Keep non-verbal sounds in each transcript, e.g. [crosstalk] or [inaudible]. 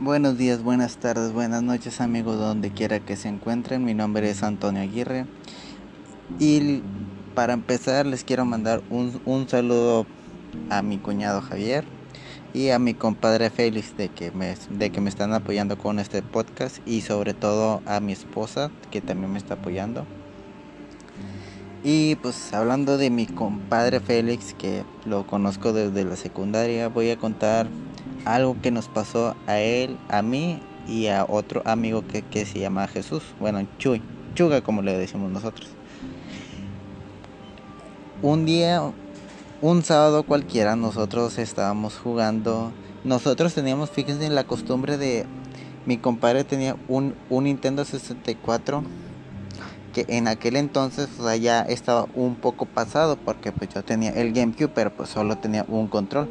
Buenos días, buenas tardes, buenas noches amigos donde quiera que se encuentren. Mi nombre es Antonio Aguirre y para empezar les quiero mandar un, un saludo a mi cuñado Javier y a mi compadre Félix de que, me, de que me están apoyando con este podcast y sobre todo a mi esposa que también me está apoyando. Y pues hablando de mi compadre Félix que lo conozco desde la secundaria voy a contar algo que nos pasó a él, a mí y a otro amigo que, que se llama Jesús. Bueno, Chuy, Chuga como le decimos nosotros. Un día, un sábado cualquiera, nosotros estábamos jugando. Nosotros teníamos, fíjense, la costumbre de... Mi compadre tenía un, un Nintendo 64 que en aquel entonces o sea, ya estaba un poco pasado porque pues yo tenía el GameCube pero pues solo tenía un control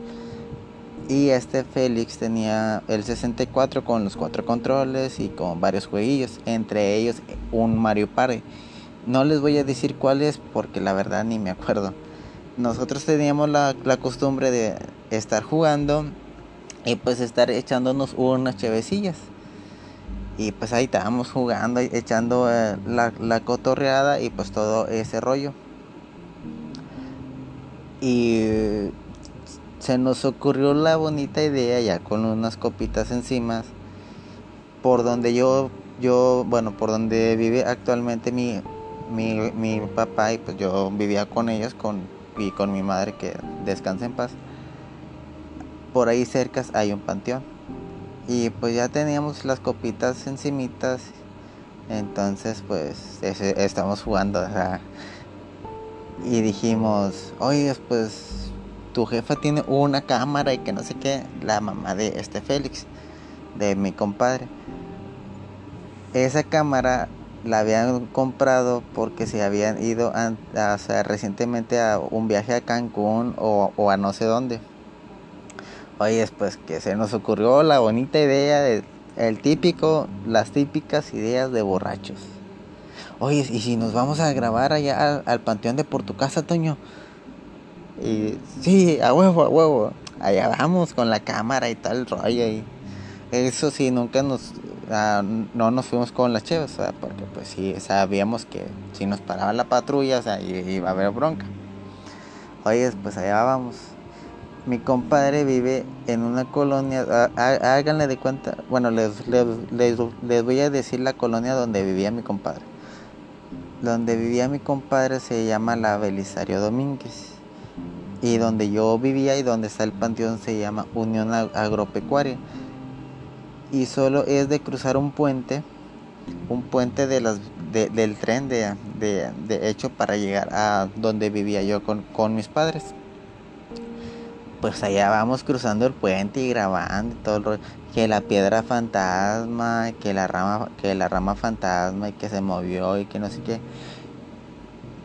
y este Félix tenía el 64 con los cuatro controles y con varios jueguillos, entre ellos un Mario Party. No les voy a decir cuál es porque la verdad ni me acuerdo. Nosotros teníamos la, la costumbre de estar jugando y pues estar echándonos unas chevecillas. Y pues ahí estábamos jugando, echando eh, la, la cotorreada y pues todo ese rollo. Y se nos ocurrió la bonita idea ya con unas copitas encima por donde yo yo bueno por donde vive actualmente mi, mi, mi papá y pues yo vivía con ellos con y con mi madre que descansa en paz. Por ahí cerca hay un panteón. Y pues ya teníamos las copitas encimitas. Entonces pues estamos jugando y dijimos oye pues tu jefa tiene una cámara y que no sé qué, la mamá de este Félix, de mi compadre. Esa cámara la habían comprado porque se habían ido recientemente a un viaje a Cancún o, a no sé dónde. Oye, pues que se nos ocurrió la bonita idea de el típico, las típicas ideas de borrachos. Oye, y si nos vamos a grabar allá al, al panteón de por tu casa, Toño, y sí, a huevo, a huevo. Allá vamos con la cámara y tal rollo. Y eso sí, nunca nos. Ah, no nos fuimos con las chevas, porque pues sí, sabíamos que si nos paraba la patrulla, o sea, iba a haber bronca. Oye, pues allá vamos. Mi compadre vive en una colonia, háganle de cuenta, bueno, les, les, les voy a decir la colonia donde vivía mi compadre. Donde vivía mi compadre se llama la Belisario Domínguez y donde yo vivía y donde está el panteón se llama Unión Agropecuaria. Y solo es de cruzar un puente, un puente de las, del tren de, de, hecho para llegar a donde vivía yo con, con mis padres. Pues allá vamos cruzando el puente y grabando y todo el rollo. Que la piedra fantasma, que la rama, que la rama fantasma y que se movió y que no sé qué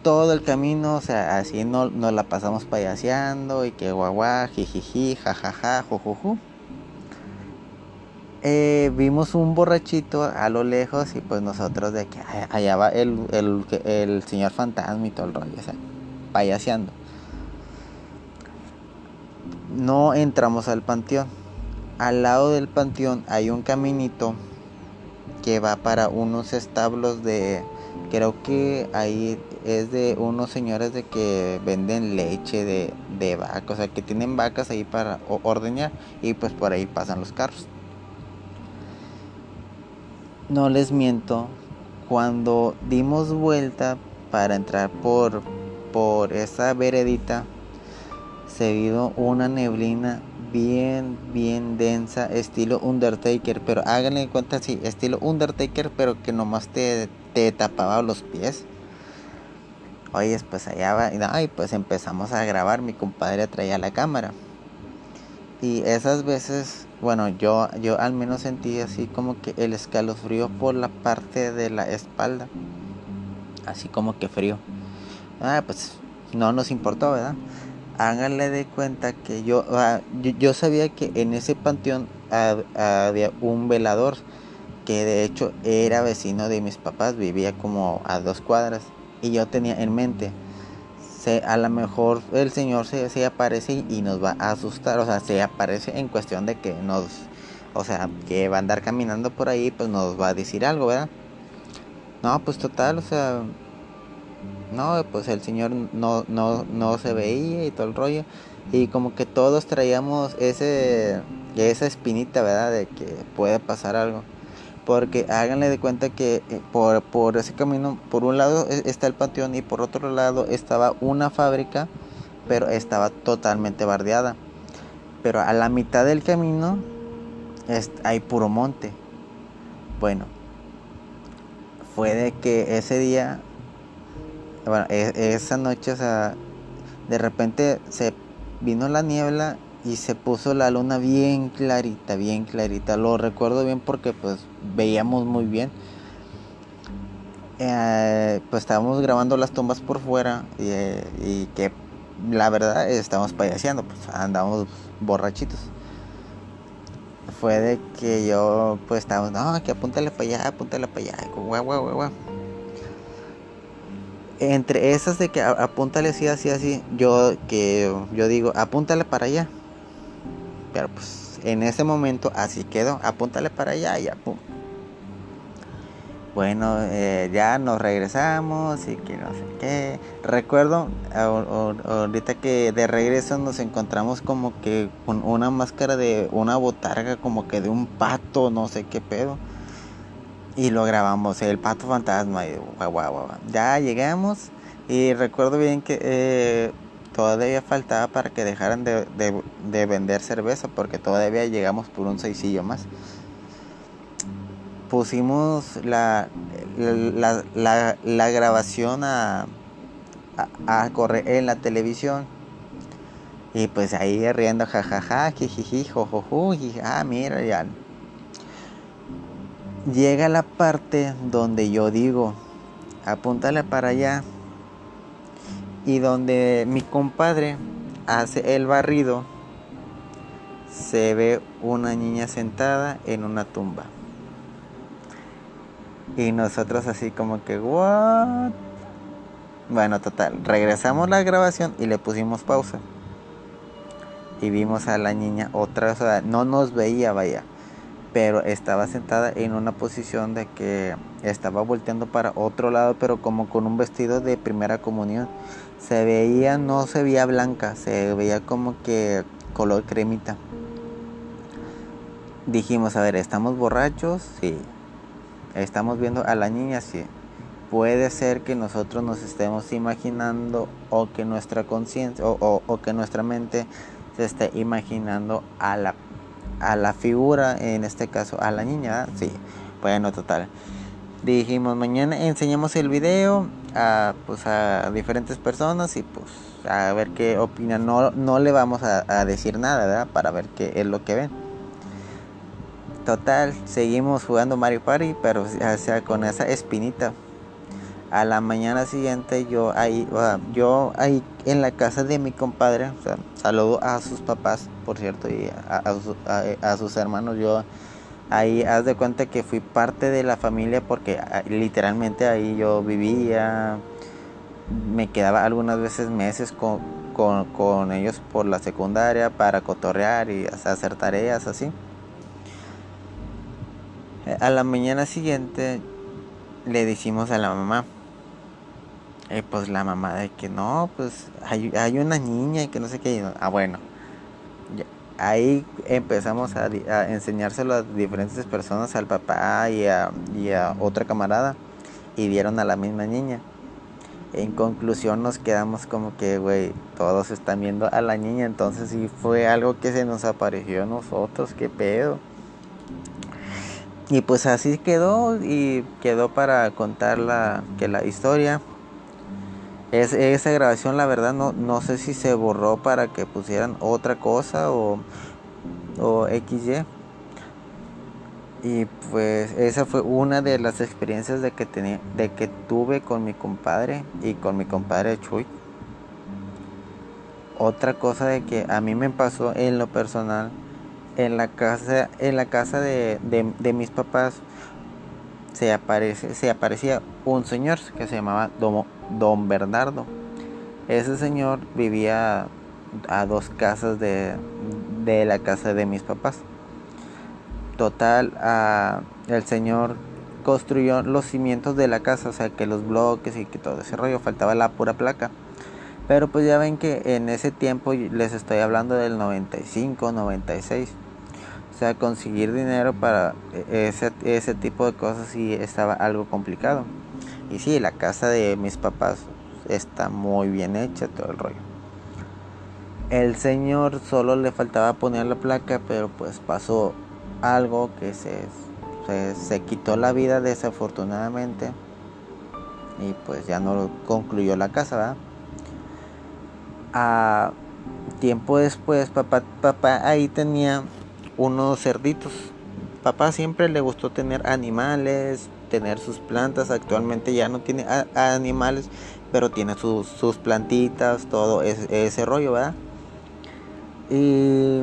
todo el camino, o sea, así no, nos la pasamos payaseando y que guagua, jijiji, jajaja, jujuju. Eh, vimos un borrachito a lo lejos y pues nosotros de que allá va el, el, el señor fantasma y todo el rollo, o sea, payaseando. No entramos al panteón. Al lado del panteón hay un caminito que va para unos establos de creo que ahí es de unos señores de que venden leche de, de vaca, o sea que tienen vacas ahí para ordeñar y pues por ahí pasan los carros. No les miento, cuando dimos vuelta para entrar por, por esa veredita, se vio una neblina bien, bien densa, estilo Undertaker, pero háganle cuenta, sí, estilo Undertaker, pero que nomás te te tapaba los pies. Oye, pues allá va, y pues empezamos a grabar, mi compadre traía la cámara. Y esas veces, bueno, yo, yo al menos sentí así como que el escalofrío por la parte de la espalda. Así como que frío. Ah, pues no nos importó, ¿verdad? Háganle de cuenta que yo, ah, yo, sabía que en ese panteón había un velador que de hecho era vecino de mis papás, vivía como a dos cuadras y yo tenía en mente, se, a lo mejor el Señor se, se, aparece y nos va a asustar, o sea, se aparece en cuestión de que nos O sea, que va a andar caminando por ahí, pues nos va a decir algo, ¿verdad? No, pues total, o sea, no, pues el señor no, no, no se veía y todo el rollo. Y como que todos traíamos ese, esa espinita, ¿verdad? De que puede pasar algo. Porque háganle de cuenta que eh, por, por ese camino, por un lado e, está el panteón y por otro lado estaba una fábrica, pero estaba totalmente bardeada. Pero a la mitad del camino hay puro monte. Bueno, fue de que ese día, bueno, e, esa noche, o sea, de repente se vino la niebla y se puso la luna bien clarita, bien clarita. Lo recuerdo bien porque pues veíamos muy bien. Eh, pues estábamos grabando las tumbas por fuera y, y que la verdad estábamos payaseando, pues andamos borrachitos. Fue de que yo pues estábamos, no, que apúntale para allá, apúntale para allá, guau, guau, guau, guau entre esas de que apúntale así, así, así, yo que yo digo, apúntale para allá. Pero pues en ese momento así quedó, apúntale para allá y pum. Bueno, eh, ya nos regresamos y que no sé qué. Recuerdo ahorita que de regreso nos encontramos como que con una máscara de una botarga, como que de un pato, no sé qué pedo y lo grabamos, el pato fantasma. Y guau, Ya llegamos y recuerdo bien que eh, todavía faltaba para que dejaran de, vender cerveza porque todavía llegamos por un seisillo más. Pusimos la, la, grabación a, a, correr en la televisión. Y pues ahí riendo, jajaja, jijiji, jojoju, ah, mira, ya llega la parte donde yo digo, apúntale para allá. Y donde mi compadre hace el barrido, se ve una niña sentada en una tumba. Y nosotros así como que, ¿what? Bueno, total, regresamos la grabación y le pusimos pausa. Y vimos a la niña otra vez, no nos veía, vaya pero estaba sentada en una posición de que estaba volteando para otro lado, pero como con un vestido de primera comunión. Se veía, no se veía blanca, se veía como que color cremita. Dijimos, a ver, ¿estamos borrachos? Sí. ¿Estamos viendo a la niña? Sí. Puede ser que nosotros nos estemos imaginando o que nuestra conciencia o, o que nuestra mente se esté imaginando a la a la figura, en este caso a la niña, sí, bueno, total. Dijimos, mañana enseñamos el video a, pues, a diferentes personas y pues a ver qué opinan. No, no le vamos a, decir nada, ¿verdad? Para ver qué es lo que ven. Total, seguimos jugando Mario Party, pero o sea, con esa espinita. A la mañana siguiente yo ahí, yo ahí en la casa de mi compadre, saludo a sus papás, por cierto, y a, sus hermanos. Yo ahí haz de cuenta que fui parte de la familia porque ah, literalmente ahí yo vivía, me quedaba algunas veces meses con, con ellos por la secundaria para cotorrear y hacer tareas así. A la mañana siguiente le decimos a la mamá, eh, pues la mamá de que no, pues hay, hay, una niña y que no sé qué. Ah, bueno. ahí empezamos a, enseñárselo a diferentes personas, al papá y a, y a otra camarada. Y vieron a la misma niña. En conclusión nos quedamos como que, güey, todos están viendo a la niña. Entonces sí fue algo que se nos apareció a nosotros, qué pedo. Y pues así quedó y quedó para contar la, que la historia. Es, esa grabación la verdad no, no sé si se borró para que pusieran otra cosa o, o XY. Y pues esa fue una de las experiencias de que, tenía, de que tuve con mi compadre y con mi compadre Chuy. Otra cosa de que a mí me pasó en lo personal, en la casa, en la casa de, de mis papás, se, aparece, se aparecía un señor que se llamaba Don, Bernardo. Ese señor vivía a dos casas de, la casa de mis papás. total, el señor construyó los cimientos de la casa, o sea, que los bloques y que todo ese rollo, faltaba la pura placa. Pero pues ya ven que en ese tiempo les estoy hablando del 95, 96. O sea, conseguir dinero para ese, ese tipo de cosas sí estaba algo complicado. Y sí, la casa de mis papás está muy bien hecha, todo el rollo. El señor solo le faltaba poner la placa, pero pues pasó algo que se, se, quitó la vida desafortunadamente. Y pues ya no concluyó la casa, ¿verdad? A tiempo después, papá, papá ahí tenía unos cerditos. Papá siempre le gustó tener animales, tener sus plantas. Actualmente ya no tiene animales, pero tiene sus, sus plantitas, todo ese, rollo, ¿verdad? Y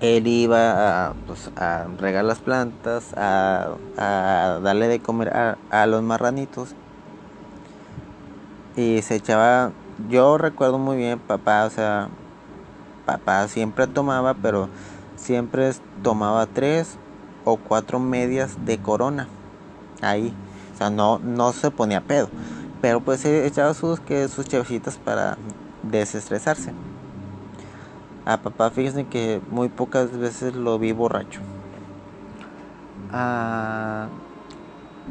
él iba a, pues, a regar las plantas, a, a darle de comer a, a, los marranitos. Y se echaba, yo recuerdo muy bien, papá, o sea, papá siempre tomaba, pero siempre tomaba tres o cuatro medias de corona. Ahí, o sea, no, no se ponía pedo, pero pues echaba sus, que, sus para desestresarse. A papá, fíjense que muy pocas veces lo vi borracho. Ah,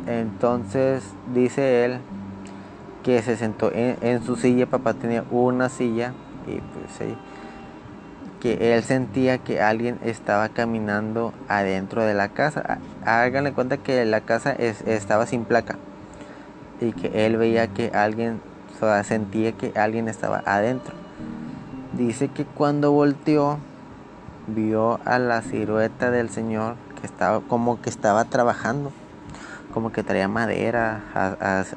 entonces dice él que se sentó en, su silla. Papá tenía una silla y pues que él sentía que alguien estaba caminando adentro de la casa. Háganle cuenta que la casa estaba sin placa y que él veía que alguien, o sentía que alguien estaba adentro. Dice que cuando volteó vio a la silueta del señor que estaba como que estaba trabajando, como que traía madera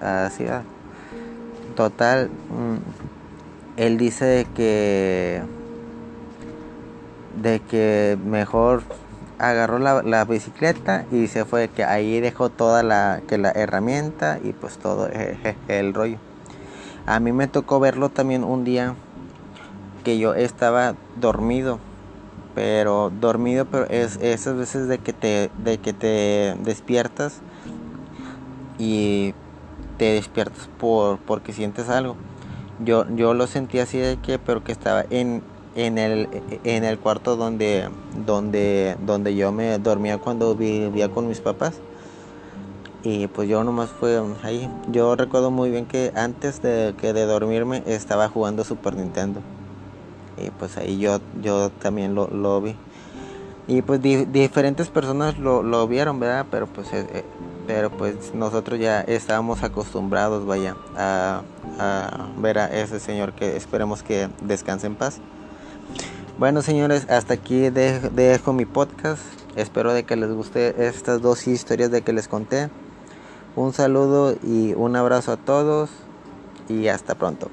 así. Total, mm, él dice que de que mejor agarró la, bicicleta y se fue que ahí dejó toda la que la herramienta y pues todo [laughs] el rollo. A mí me tocó verlo también un día que yo estaba dormido pero dormido pero es esas veces de que te de que te despiertas y te despiertas por porque sientes algo. Yo yo lo sentí así de que pero que estaba en en el en el cuarto donde donde donde yo me dormía cuando vivía con mis papás y pues yo nomás fue ahí yo recuerdo muy bien que antes de que de dormirme estaba jugando Super Nintendo y pues ahí yo, yo también lo, lo vi. Y pues diferentes personas lo, lo, vieron, ¿verdad? Pero pues, eh, eh, pero pues nosotros ya estábamos acostumbrados, vaya, a, a ver a ese señor que esperemos que descanse en paz. Bueno, señores, hasta aquí dejo, dejo mi podcast. Espero de que les guste estas dos historias de que les conté. Un saludo y un abrazo a todos y hasta pronto.